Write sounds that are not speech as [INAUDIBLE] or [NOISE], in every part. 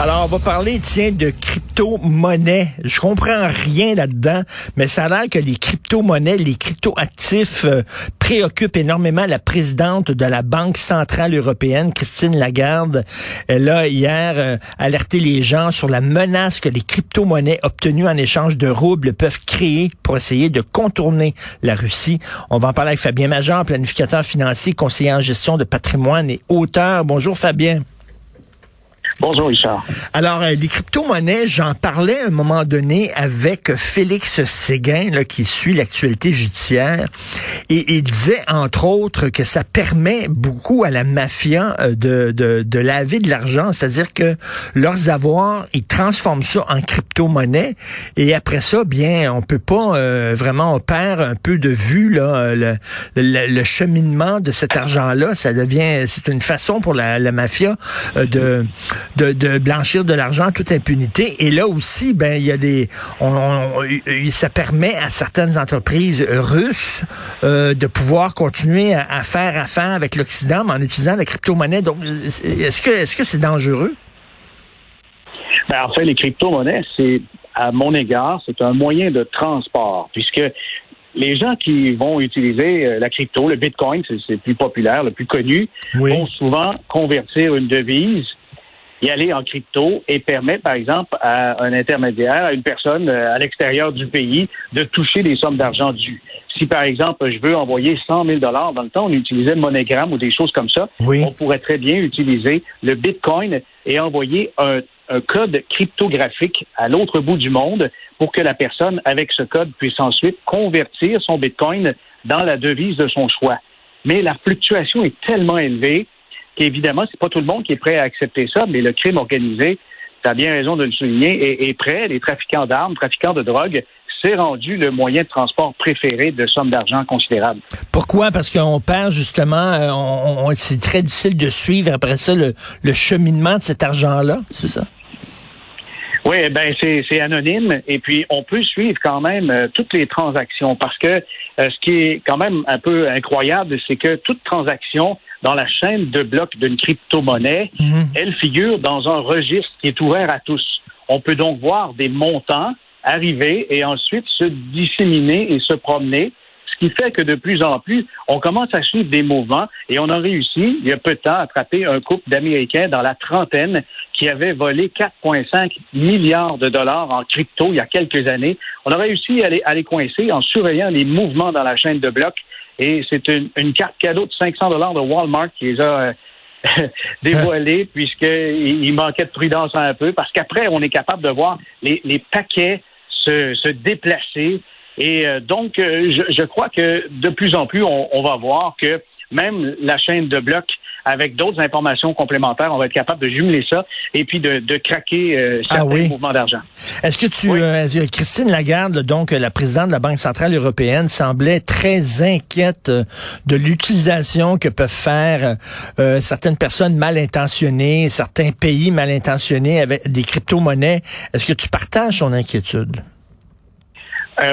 Alors, on va parler, tiens, de crypto-monnaies. Je comprends rien là-dedans, mais ça a l'air que les crypto-monnaies, les crypto-actifs euh, préoccupent énormément la présidente de la Banque centrale européenne, Christine Lagarde. Elle a hier euh, alerté les gens sur la menace que les crypto-monnaies obtenues en échange de roubles peuvent créer pour essayer de contourner la Russie. On va en parler avec Fabien Major, planificateur financier, conseiller en gestion de patrimoine et auteur. Bonjour Fabien. Bonjour Richard. Alors, euh, les crypto-monnaies, j'en parlais à un moment donné avec Félix Séguin, là, qui suit l'actualité judiciaire, et il disait, entre autres, que ça permet beaucoup à la mafia euh, de, de, de laver de l'argent, c'est-à-dire que leurs avoirs, ils transforment ça en crypto-monnaie, et après ça, bien, on peut pas euh, vraiment, on perd un peu de vue, là, le, le, cheminement de cet argent-là, ça devient, c'est une façon pour la, la mafia de de, blanchir de l'argent toute impunité. Et là aussi, ben il y a des, ça permet à certaines entreprises russes euh, de pouvoir continuer à, faire affaire avec l'Occident en utilisant la crypto-monnaie. Donc, est-ce que est-ce que c'est dangereux? Ben, en fait, les crypto-monnaies, c'est à mon égard, c'est un moyen de transport, puisque les gens qui vont utiliser euh, la crypto, le Bitcoin, c'est le plus populaire, le plus connu, vont souvent convertir une devise y aller en crypto et permet, par exemple, à un intermédiaire, à une personne euh, à l'extérieur du pays, de toucher des sommes d'argent dues. Si, par exemple, je veux envoyer 100 000 dollars, dans le temps, on utilisait MoneyGram ou des choses comme ça, on pourrait très bien utiliser le Bitcoin et envoyer un, un code cryptographique à l'autre bout du monde pour que la personne, avec ce code, puisse ensuite convertir son Bitcoin dans la devise de son choix. Mais la fluctuation est tellement élevée qu'évidemment, c'est pas tout le monde qui est prêt à accepter ça, mais le crime organisé, tu as bien raison de le souligner, est, prêt. Les trafiquants d'armes, trafiquants de drogue, c'est rendu le moyen de transport préféré de sommes d'argent considérables. Pourquoi? Parce qu'on perd justement, euh, on, c'est très difficile de suivre après ça le, cheminement de cet argent-là, c'est ça? Oui, ben c'est anonyme et puis on peut suivre quand même euh, toutes les transactions parce que euh, ce qui est quand même un peu incroyable, c'est que toute transaction dans la chaîne de blocs d'une crypto-monnaie, mhm. elle figure dans un registre qui est ouvert à tous. On peut donc voir des montants arriver et ensuite se disséminer et se promener ce qui fait que de plus en plus, on commence à suivre des mouvements et on a réussi, il y a peu de temps, à attraper un couple d'Américains dans la trentaine qui avait volé 4,5 milliards de dollars en crypto il y a quelques années. On a réussi à les, à les coincer en surveillant les mouvements dans la chaîne de blocs et c'est une, carte cadeau de 500 dollars de Walmart qui les a euh, [LAUGHS] dévoilés [LAUGHS] puisqu'il manquait de prudence un peu parce qu'après, on est capable de voir les, paquets se, déplacer. Et euh, donc, euh, je, crois que de plus en plus, on, on va voir que même la chaîne de blocs avec d'autres informations complémentaires, on va être capable de jumeler ça et puis de, craquer euh, certains ah mouvements d'argent. Est-ce que tu, euh, Christine Lagarde, donc la présidente de la Banque centrale européenne, semblait très inquiète euh, de l'utilisation que peuvent faire certaines personnes mal intentionnées, certains pays mal intentionnés avec des crypto-monnaies? Est-ce que tu partages son inquiétude?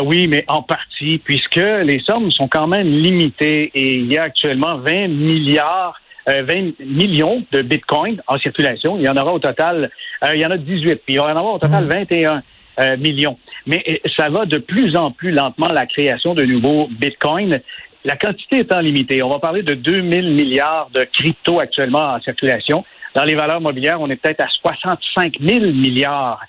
oui, mais en partie, puisque les sommes sont quand même limitées et il y a actuellement 20 milliards 20 euh, millions de bitcoins en circulation. Il y en aura au total, euh, il y en a 18, puis il y en aura au total 21 mmh. euh, millions. Mais ça va de plus en plus lentement, la création de nouveaux bitcoins. La quantité étant limitée, on va parler de 2000 milliards de crypto actuellement en circulation. Dans les valeurs mobilières, on est peut-être à 65 000 milliards.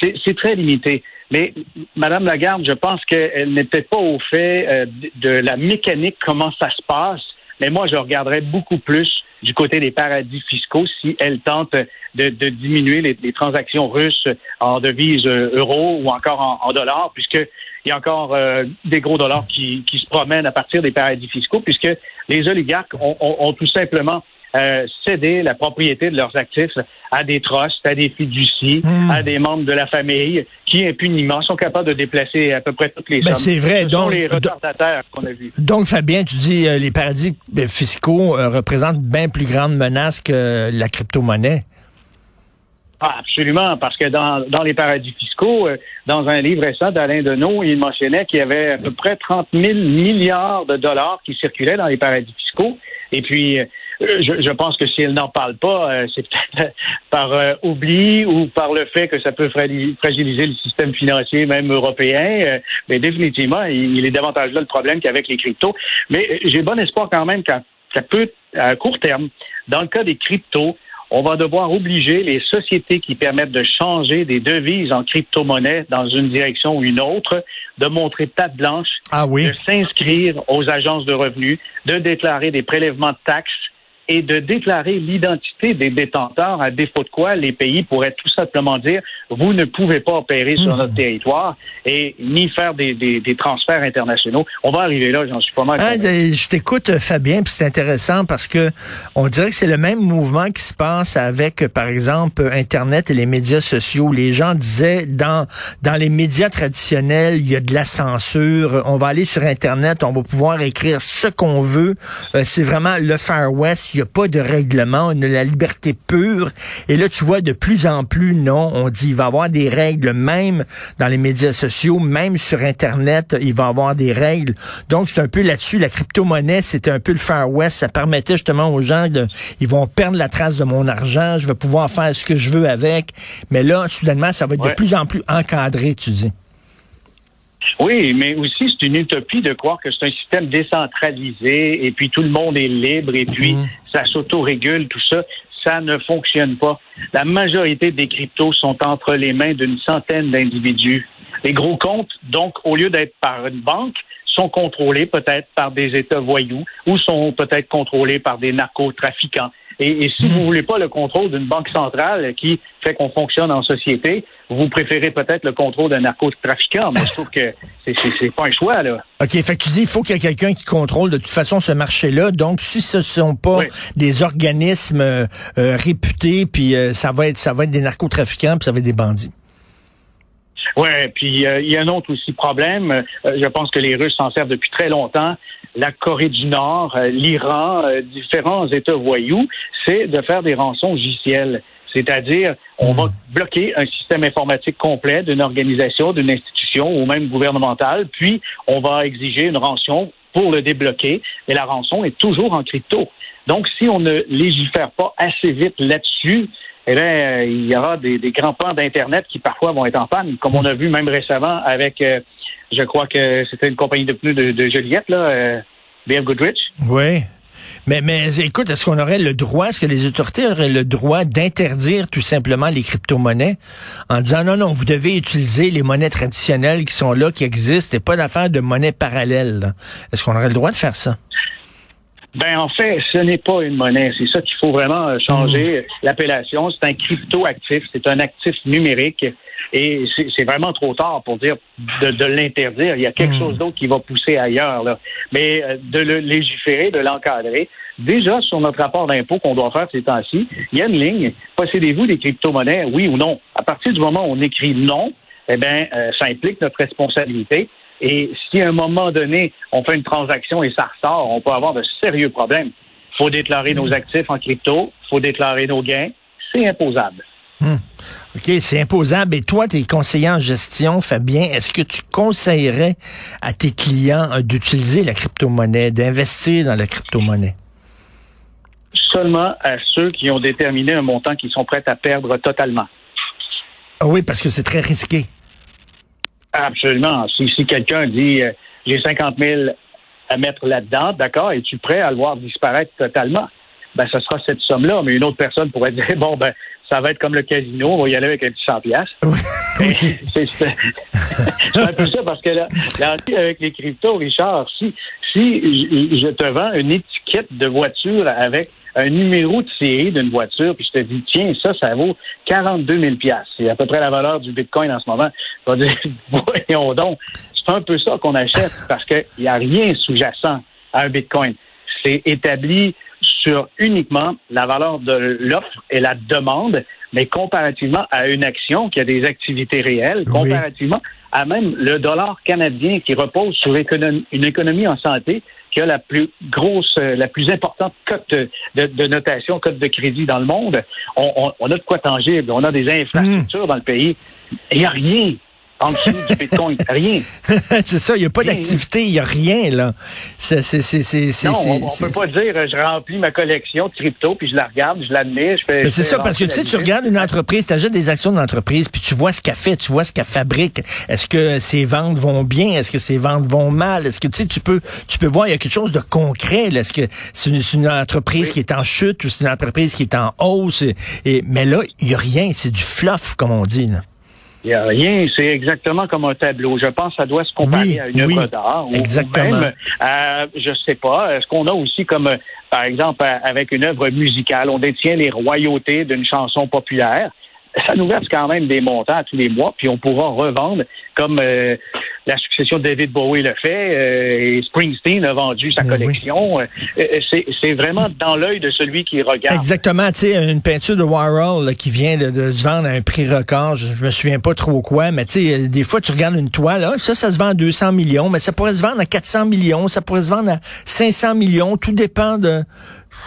C'est très limité. Mais Madame Lagarde, je pense qu'elle n'était pas au fait de la mécanique, comment ça se passe mais moi, je regarderais beaucoup plus du côté des paradis fiscaux si elle tente de, diminuer les, transactions russes en devises euh, euros ou encore en, dollars, puisqu'il y a encore euh, des gros dollars qui, se promènent à partir des paradis fiscaux, puisque les oligarques ont tout simplement euh, céder la propriété de leurs actifs à des trusts, à des fiducies, hmm. à des membres de la famille qui impuniment sont capables de déplacer à peu près toutes les ben, C'est vrai. donc, les retardataires qu'on a vus. Donc, Fabien, tu dis euh, les paradis euh, fiscaux représentent bien plus grande menace que la crypto-monnaie. Ah, absolument, parce que dans, dans les paradis fiscaux, euh, dans un livre récent d'Alain Deneau, il mentionnait qu'il y avait à peu près 30 000 milliards de dollars qui circulaient dans les paradis fiscaux. Et puis, euh, je, je, pense que si elle n'en parle pas, euh, c'est peut-être [LAUGHS] par oubli ou par le fait que ça peut fragiliser le système financier, même européen. mais définitivement, il, est davantage là le problème qu'avec les cryptos. Mais j'ai bon espoir quand même que ça peut, à court terme, dans le cas des cryptos, on va devoir obliger les sociétés qui permettent de changer des devises en crypto-monnaie dans une direction ou une autre de montrer patte blanche, ah oui. de s'inscrire aux agences de revenus, de déclarer des prélèvements de taxes et de déclarer l'identité des détenteurs, à défaut de quoi les pays pourraient tout simplement dire vous ne pouvez pas opérer sur notre hmm. territoire et ni faire des, des, des, transferts internationaux. On va arriver là, j'en suis pas mal. Ah, je t'écoute, Fabien, puis c'est intéressant parce que on dirait que c'est le même mouvement qui se passe avec, par exemple, Internet et les médias sociaux. Les gens disaient dans dans les médias traditionnels, il y a de la censure. On va aller sur Internet, on va pouvoir écrire ce qu'on veut. Euh, c'est vraiment le Far West n'y a pas de règlement, on a la liberté pure. Et là, tu vois, de plus en plus, non, on dit il va y avoir des règles, même dans les médias sociaux, même sur Internet, il va y avoir des règles. Donc, c'est un peu là-dessus, la crypto-monnaie, c'était un peu le Far West. Ça permettait justement aux gens de, ils vont perdre la trace de mon argent, je vais pouvoir faire ce que je veux avec. Mais là, soudainement, ça va être de plus en plus encadré, tu dis. Oui, mais aussi c'est une utopie de croire que c'est un système décentralisé et puis tout le monde est libre et puis mmh. ça s'autorégule, tout ça. Ça ne fonctionne pas. La majorité des cryptos sont entre les mains d'une centaine d'individus. Les gros comptes, donc, au lieu d'être par une banque, sont contrôlés peut-être par des États voyous ou sont peut-être contrôlés par des narcotrafiquants. Et, si vous hmm. voulez pas le contrôle d'une banque centrale qui fait qu'on fonctionne en société, vous préférez peut-être le contrôle d'un narcotrafiquant. Moi, je trouve que c'est pas un choix, là. OK, fait que tu dis il faut qu'il y ait quelqu'un qui contrôle de toute façon ce marché-là. Donc, si ce ne sont pas des organismes euh, réputés, puis euh, ça va être ça va être des narcotrafiquants, puis ça va être des bandits. Oui, puis euh, il y a un autre aussi problème. Euh, je pense que les Russes s'en servent depuis très longtemps. La Corée du Nord, euh, l'Iran, différents États voyous, c'est de faire des rançons logicielles. C'est-à-dire, on va bloquer un système informatique complet d'une organisation, d'une institution ou même gouvernementale, puis on va exiger une rançon pour le débloquer, et la rançon est toujours en crypto. Donc, si on ne légifère pas assez vite là-dessus, eh bien, euh, il y aura des, grands pans d'Internet qui parfois vont être en panne, comme on a vu même récemment avec, euh, je crois que c'était une compagnie de pneus de, de Joliette, là, euh, Goodrich. Oui. Mais, mais écoute, est-ce qu'on aurait le droit, est-ce que les autorités auraient le droit d'interdire tout simplement les crypto-monnaies en disant non, non, vous devez utiliser les monnaies traditionnelles qui sont là, qui existent, et pas d'affaires de monnaie parallèle. Est-ce qu'on aurait le droit de faire ça? Ben en fait, ce n'est pas une monnaie. C'est ça qu'il faut vraiment euh, changer mmh. l'appellation. C'est un crypto-actif. C'est un actif numérique. Et c'est vraiment trop tard pour dire de, l'interdire. Il y a quelque mmh. chose d'autre qui va pousser ailleurs. Là. Mais euh, de le légiférer, de l'encadrer. Déjà, sur notre rapport d'impôt qu'on doit faire ces temps-ci, il y a une ligne. Possédez-vous des crypto-monnaies, oui ou non? À partir du moment où on écrit non, eh bien, euh, ça implique notre responsabilité. Et si à un moment donné, on fait une transaction et ça ressort, on peut avoir de sérieux problèmes. Il faut déclarer nos actifs en crypto, il faut déclarer nos gains. C'est imposable. Hmm. OK, c'est imposable. Et toi, tu es conseiller en gestion, Fabien. Est-ce que tu conseillerais à tes clients euh, d'utiliser la crypto-monnaie, d'investir dans la crypto-monnaie? Seulement à ceux qui ont déterminé un montant qu'ils sont prêts à perdre totalement. Ah oui, parce que c'est très risqué. Absolument. Si, si quelqu'un dit euh, j'ai 50 000 à mettre là-dedans, d'accord, es-tu prêt à le voir disparaître totalement? Ben, ce sera cette somme-là. Mais une autre personne pourrait [LAUGHS] dire bon, ben, ça va être comme le casino, on va y aller avec un petit 100 piastres. [LAUGHS] [LAUGHS] c'est un peu ça parce que là, avec les cryptos, Richard, si, si je te vends une étiquette de voiture avec un numéro de série d'une voiture, puis je te dis, tiens, ça, ça vaut 42 000 C'est à peu près la valeur du Bitcoin en ce moment. [LAUGHS] Je vais dire, voyons donc. C'est un peu ça qu'on achète [LAUGHS] parce qu'il n'y a rien sous-jacent à un Bitcoin. C'est établi sur uniquement la valeur de l'offre et la demande, mais comparativement à une action qui a des activités réelles, comparativement à même le dollar canadien qui repose sur une économie en santé, qui a la plus grosse, euh, la plus importante cote de, notation, cote de crédit dans le monde. On, a de quoi tangible. On a des infrastructures dans le pays. Il n'y a rien en dessous du Bitcoin. Rien. [LAUGHS] c'est ça, il n'y a pas d'activité, il n'y a rien, là. C'est, c'est, c'est, non, on ne peut pas dire je remplis ma collection de crypto, puis je la regarde, je l'admets, je fais. c'est ça, parce que tu sais, tu regardes une entreprise, tu achètes des actions d'entreprise, puis tu vois ce qu'elle fait, tu vois ce qu'elle fabrique. Est-ce que ses ventes vont bien? Est-ce que ses ventes vont mal? Est-ce que tu sais, tu peux, tu peux voir, il y a quelque chose de concret. Est-ce que c'est une, entreprise qui est en chute ou c'est une entreprise qui est en hausse? Et, mais là, il n'y a rien, c'est du fluff, comme on dit. Là. Il n'y a rien, c'est exactement comme un tableau. Je pense que ça doit se comparer à une œuvre d'art. Exactement. Même, euh, je sais pas, est-ce qu'on a aussi comme, euh, par exemple, euh, avec une œuvre musicale, on détient les royautés d'une chanson populaire. Ça nous verse quand même des montants tous les mois, puis on pourra revendre comme euh, la succession de David Bowie le fait, euh, et Springsteen a vendu sa ben collection. Euh, c'est vraiment dans l'œil de celui qui regarde. Exactement, tu sais, une peinture de Warhol qui vient de, se vendre à un prix record, je, me souviens pas trop quoi, mais tu sais, des fois tu regardes une toile, là, ça, ça se vend à 200 millions, mais ça pourrait se vendre à 400 millions, ça pourrait se vendre à 500 millions, tout dépend de...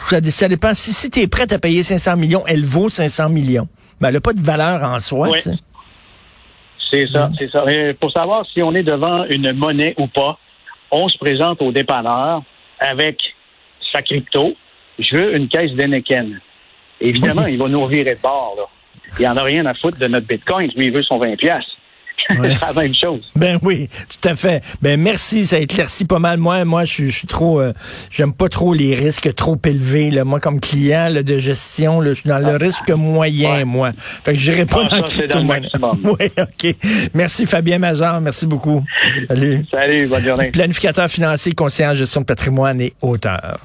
Ça, dépend, si, si tu es prêt à payer 500 millions, elle vaut 500 millions. Mais elle n'a pas de valeur en soi, tu sais. C'est ça, c'est ça. pour savoir si on est devant une monnaie ou pas, on se présente au dépanneur avec sa crypto. Je veux une caisse d'Eneken. Évidemment, il va nous revirer de bord. Là. Il en a rien à foutre de notre Bitcoin. Lui, il veut son 20 [LAUGHS] pièces. c'est la même chose. Ben oui, tout à fait. Ben merci, ça éclaircit pas mal. Moi, moi, je, suis trop, euh, j'aime pas trop les risques trop élevés. Là. Moi, comme client de gestion, là, je suis dans le ah. risque moyen, moi. Fait que j'irai pas ah, dans, ça, dans le maximum. [LAUGHS] Oui, ok. Merci Fabien Major, merci beaucoup. Salut. Salut, bonne journée. Planificateur financier, conseiller en gestion de patrimoine et auteur.